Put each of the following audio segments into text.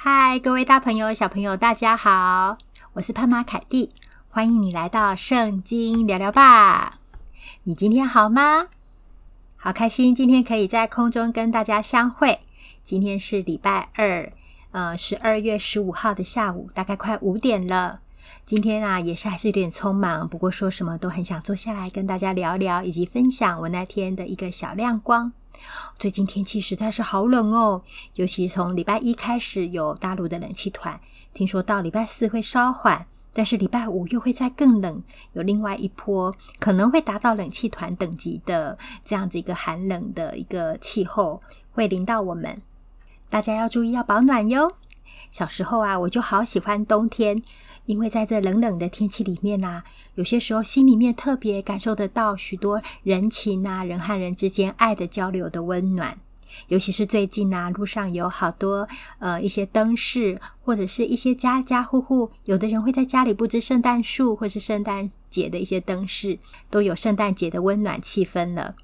嗨，各位大朋友、小朋友，大家好！我是潘玛凯蒂，欢迎你来到圣经聊聊吧。你今天好吗？好开心，今天可以在空中跟大家相会。今天是礼拜二，呃，十二月十五号的下午，大概快五点了。今天啊，也是还是有点匆忙，不过说什么都很想坐下来跟大家聊聊，以及分享我那天的一个小亮光。最近天气实在是好冷哦，尤其从礼拜一开始有大陆的冷气团，听说到礼拜四会稍缓，但是礼拜五又会再更冷，有另外一波可能会达到冷气团等级的这样子一个寒冷的一个气候会临到我们，大家要注意要保暖哟。小时候啊，我就好喜欢冬天。因为在这冷冷的天气里面啊，有些时候心里面特别感受得到许多人情啊，人和人之间爱的交流的温暖。尤其是最近啊，路上有好多呃一些灯饰，或者是一些家家户户，有的人会在家里布置圣诞树，或是圣诞节的一些灯饰，都有圣诞节的温暖气氛了。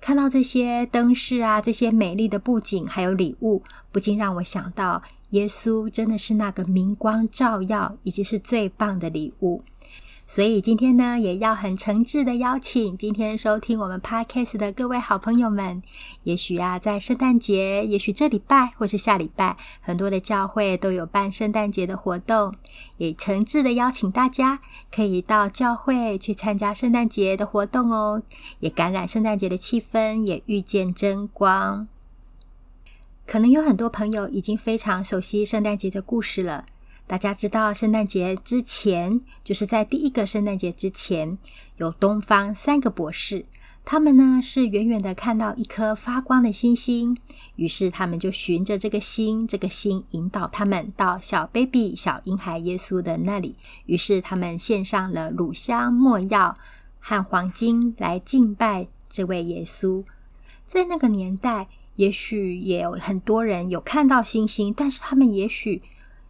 看到这些灯饰啊，这些美丽的布景，还有礼物，不禁让我想到。耶稣真的是那个明光照耀，以及是最棒的礼物。所以今天呢，也要很诚挚的邀请今天收听我们 Podcast 的各位好朋友们。也许啊，在圣诞节，也许这礼拜或是下礼拜，很多的教会都有办圣诞节的活动，也诚挚的邀请大家可以到教会去参加圣诞节的活动哦，也感染圣诞节的气氛，也遇见真光。可能有很多朋友已经非常熟悉圣诞节的故事了。大家知道，圣诞节之前，就是在第一个圣诞节之前，有东方三个博士，他们呢是远远的看到一颗发光的星星，于是他们就循着这个星，这个星引导他们到小 baby 小婴孩耶稣的那里，于是他们献上了乳香、没药和黄金来敬拜这位耶稣。在那个年代。也许也有很多人有看到星星，但是他们也许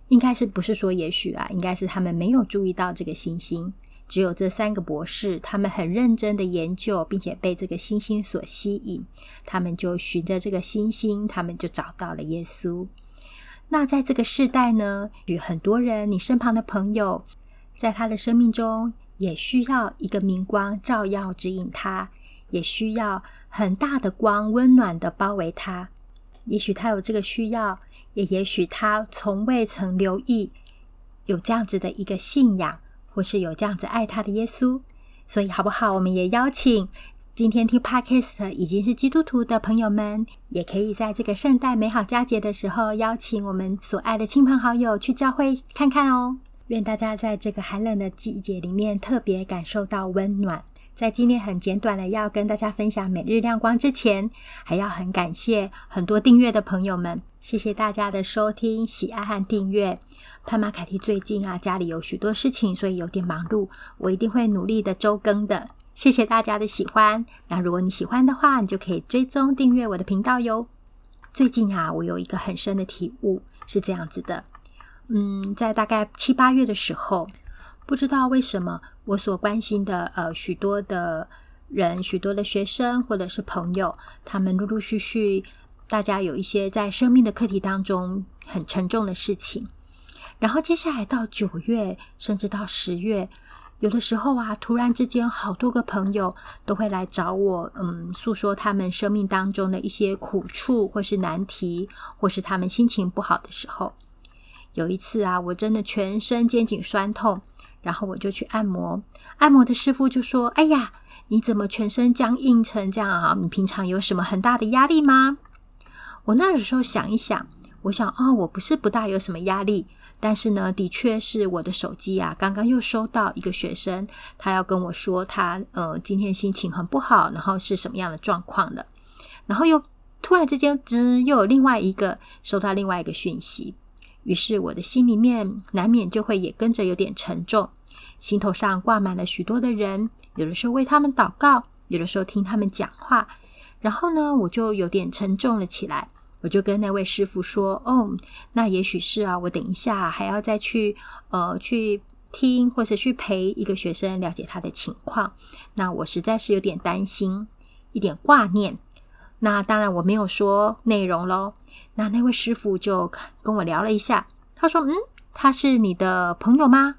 应该是不是说也许啊，应该是他们没有注意到这个星星。只有这三个博士，他们很认真的研究，并且被这个星星所吸引，他们就循着这个星星，他们就找到了耶稣。那在这个世代呢，与很多人，你身旁的朋友，在他的生命中也需要一个明光照耀指引他，也需要。很大的光，温暖的包围他。也许他有这个需要，也也许他从未曾留意有这样子的一个信仰，或是有这样子爱他的耶稣。所以，好不好？我们也邀请今天听 Podcast 已经是基督徒的朋友们，也可以在这个圣诞美好佳节的时候，邀请我们所爱的亲朋好友去教会看看哦。愿大家在这个寒冷的季节里面，特别感受到温暖。在今天很简短的要跟大家分享每日亮光之前，还要很感谢很多订阅的朋友们，谢谢大家的收听、喜爱和订阅。潘玛凯蒂最近啊，家里有许多事情，所以有点忙碌，我一定会努力的周更的。谢谢大家的喜欢。那如果你喜欢的话，你就可以追踪订阅我的频道哟。最近啊，我有一个很深的体悟，是这样子的。嗯，在大概七八月的时候。不知道为什么，我所关心的呃许多的人、许多的学生或者是朋友，他们陆陆续续，大家有一些在生命的课题当中很沉重的事情。然后接下来到九月，甚至到十月，有的时候啊，突然之间好多个朋友都会来找我，嗯，诉说他们生命当中的一些苦处，或是难题，或是他们心情不好的时候。有一次啊，我真的全身肩颈酸痛。然后我就去按摩，按摩的师傅就说：“哎呀，你怎么全身僵硬成这样啊？你平常有什么很大的压力吗？”我那个时候想一想，我想哦，我不是不大有什么压力，但是呢，的确是我的手机啊，刚刚又收到一个学生，他要跟我说他呃今天心情很不好，然后是什么样的状况了，然后又突然之间，滋，又有另外一个收到另外一个讯息，于是我的心里面难免就会也跟着有点沉重。心头上挂满了许多的人，有的时候为他们祷告，有的时候听他们讲话，然后呢，我就有点沉重了起来。我就跟那位师傅说：“哦，那也许是啊，我等一下还要再去呃去听，或者去陪一个学生了解他的情况。那我实在是有点担心，一点挂念。那当然我没有说内容喽。那那位师傅就跟我聊了一下，他说：“嗯，他是你的朋友吗？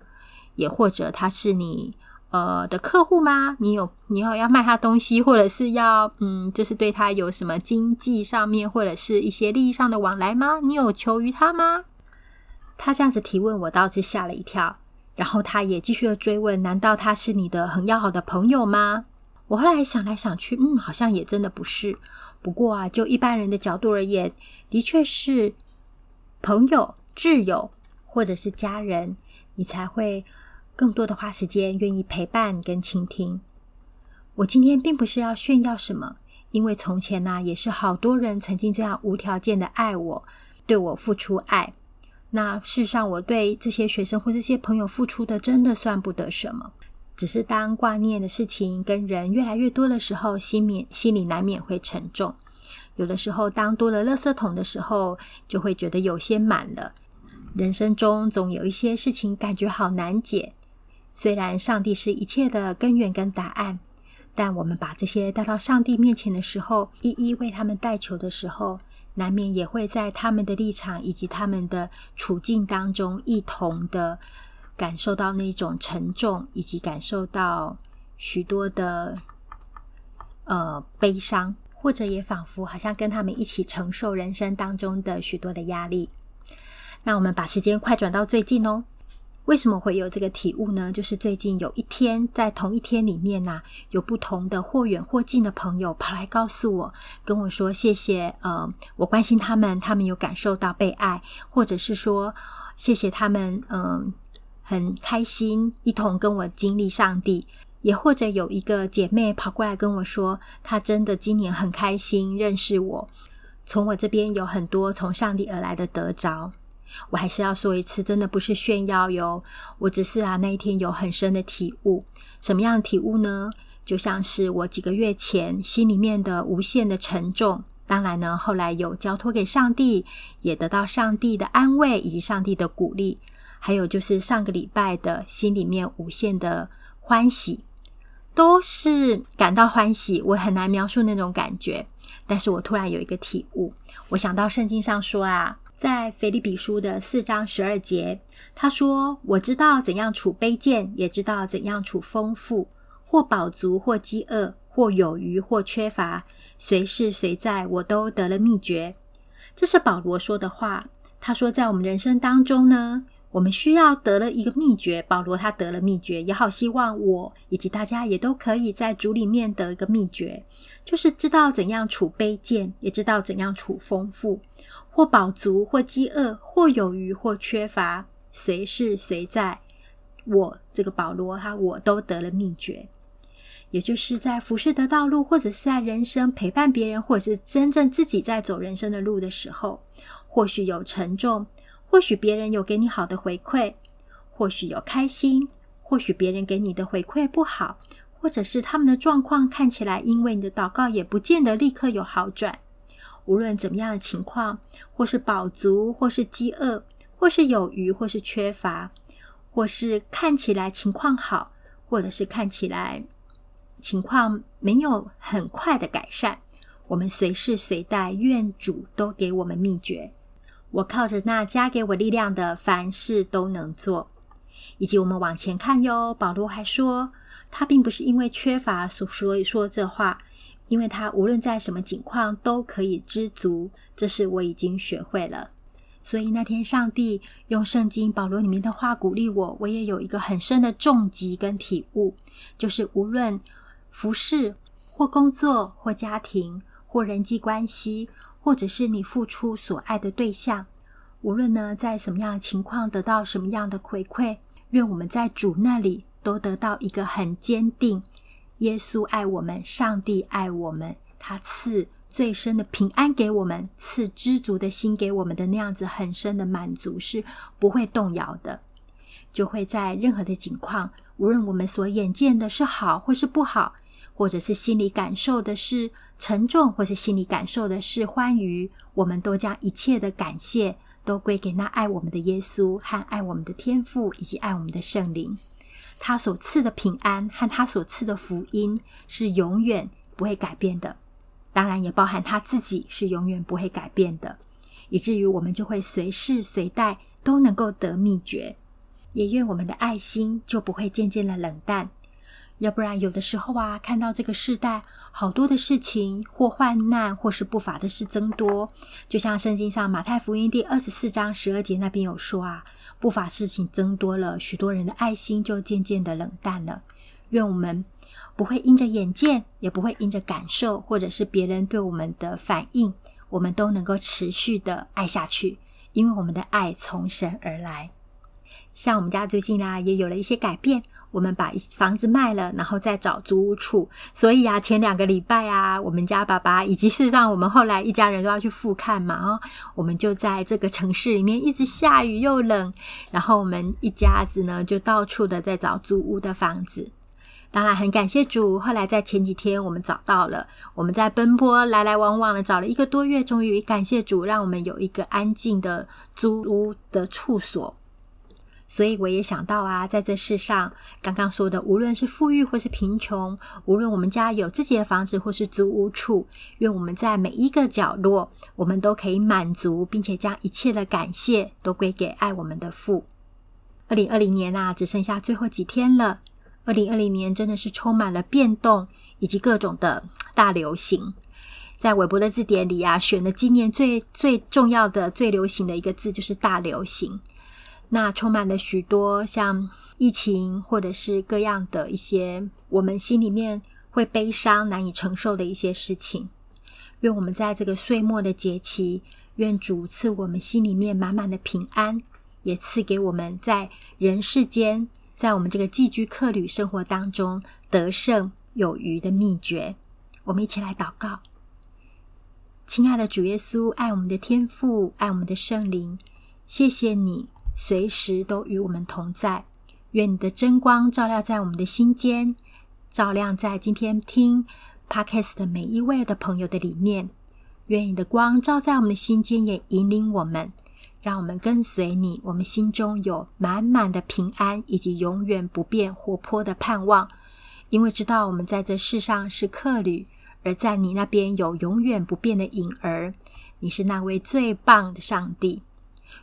也或者他是你呃的客户吗？你有你有要卖他东西，或者是要嗯，就是对他有什么经济上面或者是一些利益上的往来吗？你有求于他吗？”他这样子提问，我倒是吓了一跳。然后他也继续的追问：“难道他是你的很要好的朋友吗？”我后来想来想去，嗯，好像也真的不是。不过啊，就一般人的角度而言，的确是朋友、挚友或者是家人，你才会更多的花时间愿意陪伴跟倾听。我今天并不是要炫耀什么，因为从前呢、也是好多人曾经这样无条件的爱我，对我付出爱。那事实上，我对这些学生或这些朋友付出的，真的算不得什么。只是当挂念的事情跟人越来越多的时候，心免心里难免会沉重。有的时候，当多了垃圾桶的时候，就会觉得有些满了。人生中总有一些事情感觉好难解。虽然上帝是一切的根源跟答案，但我们把这些带到上帝面前的时候，一一为他们代求的时候，难免也会在他们的立场以及他们的处境当中，一同的。感受到那种沉重，以及感受到许多的呃悲伤，或者也仿佛好像跟他们一起承受人生当中的许多的压力。那我们把时间快转到最近哦，为什么会有这个体悟呢？就是最近有一天，在同一天里面呐、有不同的或远或近的朋友跑来告诉我，跟我说谢谢，呃，我关心他们，他们有感受到被爱，或者是说谢谢他们，嗯、很开心，一同跟我经历上帝，也或者有一个姐妹跑过来跟我说，她真的今年很开心认识我，从我这边有很多从上帝而来的得着。我还是要说一次，真的不是炫耀哟，我只是啊那一天有很深的体悟。什么样的体悟呢？就像是我几个月前心里面的无限的沉重，当然呢，后来有交托给上帝，也得到上帝的安慰以及上帝的鼓励。还有就是上个礼拜的心里面无限的欢喜，都是感到欢喜。我很难描述那种感觉，但是我突然有一个体悟。我想到圣经上说啊，在腓立比书的四章十二节，他说：“我知道怎样处卑贱，也知道怎样处丰富，或饱足，或饥饿，或有余，或缺乏，随事随在，我都得了秘诀。”这是保罗说的话。他说，在我们人生当中呢。我们需要得了一个秘诀，保罗他得了秘诀，也好希望我以及大家也都可以在主里面得一个秘诀，就是知道怎样储卑贱，也知道怎样储丰富，或饱足，或饥饿，或有余，或缺乏，随事随在。我这个保罗哈，我都得了秘诀，也就是在服侍的道路，或者是在人生陪伴别人，或者是真正自己在走人生的路的时候，或许有沉重。或许别人有给你好的回馈，或许有开心，或许别人给你的回馈不好，或者是他们的状况看起来因为你的祷告也不见得立刻有好转。无论怎么样的情况，或是饱足，或是饥饿，或是有余，或是缺乏，或是看起来情况好，或者是看起来情况没有很快的改善，我们随时随地，愿主都给我们秘诀。我靠着那加给我力量的，凡事都能做。以及我们往前看哟，保罗还说，他并不是因为缺乏所所以说这话，因为他无论在什么境况都可以知足。这是我已经学会了。所以那天上帝用圣经保罗里面的话鼓励我，我也有一个很深的重击跟体悟，就是无论服饰或工作或家庭或人际关系。或者是你付出所爱的对象，无论呢在什么样的情况得到什么样的回馈，愿我们在主那里都得到一个很坚定，耶稣爱我们，上帝爱我们，他赐最深的平安给我们，赐知足的心给我们的那样子很深的满足是不会动摇的，就会在任何的境况，无论我们所眼见的是好或是不好，或者是心里感受的是。沉重，或是心里感受的是欢愉，我们都将一切的感谢都归给那爱我们的耶稣和爱我们的天父，以及爱我们的圣灵。他所赐的平安和他所赐的福音是永远不会改变的。当然也包含他自己是永远不会改变的，以至于我们就会随时随地都能够得秘诀。也愿我们的爱心就不会渐渐的冷淡。要不然，有的时候啊，看到这个世代好多的事情，或患难，或是不法的事增多，就像圣经上马太福音第二十四章十二节那边有说啊，不法事情增多了，许多人的爱心就渐渐的冷淡了。愿我们不会因着眼见，也不会因着感受，或者是别人对我们的反应，我们都能够持续的爱下去，因为我们的爱从神而来。像我们家最近啊，也有了一些改变。我们把房子卖了，然后再找租屋处。所以啊，前两个礼拜啊，我们家爸爸以及事实上我们后来一家人都要去复看嘛，哦，我们就在这个城市里面一直下雨又冷，然后我们一家子呢就到处的在找租屋的房子。当然很感谢主，后来在前几天我们找到了，我们在奔波来来往往的找了一个多月，终于感谢主，让我们有一个安静的租屋的处所。所以我也想到啊，在这世上，刚刚说的，无论是富裕或是贫穷，无论我们家有自己的房子或是租屋处，愿我们在每一个角落，我们都可以满足，并且将一切的感谢都归给爱我们的父。二零二零年啊，只剩下最后几天了。二零二零年真的是充满了变动以及各种的大流行。在韦伯的字典里啊，选了今年最最重要的、最流行的一个字，就是大流行。那充满了许多像疫情，或者是各样的一些我们心里面会悲伤、难以承受的一些事情。愿我们在这个岁末的节期，愿主赐我们心里面满满的平安，也赐给我们在人世间，在我们这个寄居客旅生活当中得胜有余的秘诀。我们一起来祷告：亲爱的主耶稣，爱我们的天父，爱我们的圣灵，谢谢你。随时都与我们同在，愿你的真光照亮在我们的心间，照亮在今天听 Podcast 的每一位的朋友的里面。愿你的光照在我们的心间，也引领我们，让我们跟随你。我们心中有满满的平安，以及永远不变活泼的盼望，因为知道我们在这世上是客旅，而在你那边有永远不变的影儿。你是那位最棒的上帝。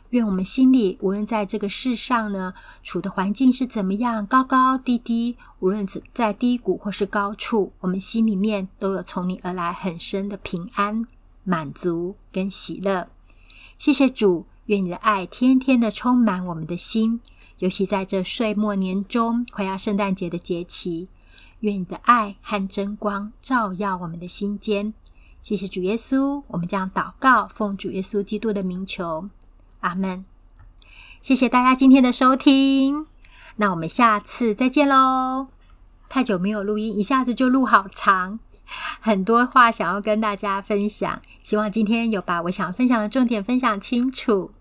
愿我们心里，无论在这个世上呢，处的环境是怎么样，高高低低，无论是在低谷或是高处，我们心里面都有从你而来很深的平安、满足跟喜乐。谢谢主，愿你的爱天天的充满我们的心，尤其在这岁末年终、快要圣诞节的节期，愿你的爱和真光照耀我们的心间。谢谢主耶稣，我们将祷告，奉主耶稣基督的名求。阿门，谢谢大家今天的收听，那我们下次再见喽。太久没有录音，一下子就录好长，很多话想要跟大家分享，希望今天有把我想分享的重点分享清楚。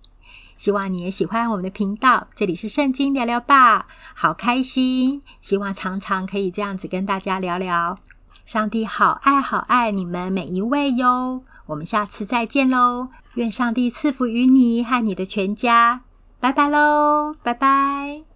希望你也喜欢我们的频道，这里是圣经聊聊吧，好开心，希望常常可以这样子跟大家聊聊。上帝好爱好爱你们每一位哟，我们下次再见喽。愿上帝赐福于你和你的全家，拜拜喽，拜拜。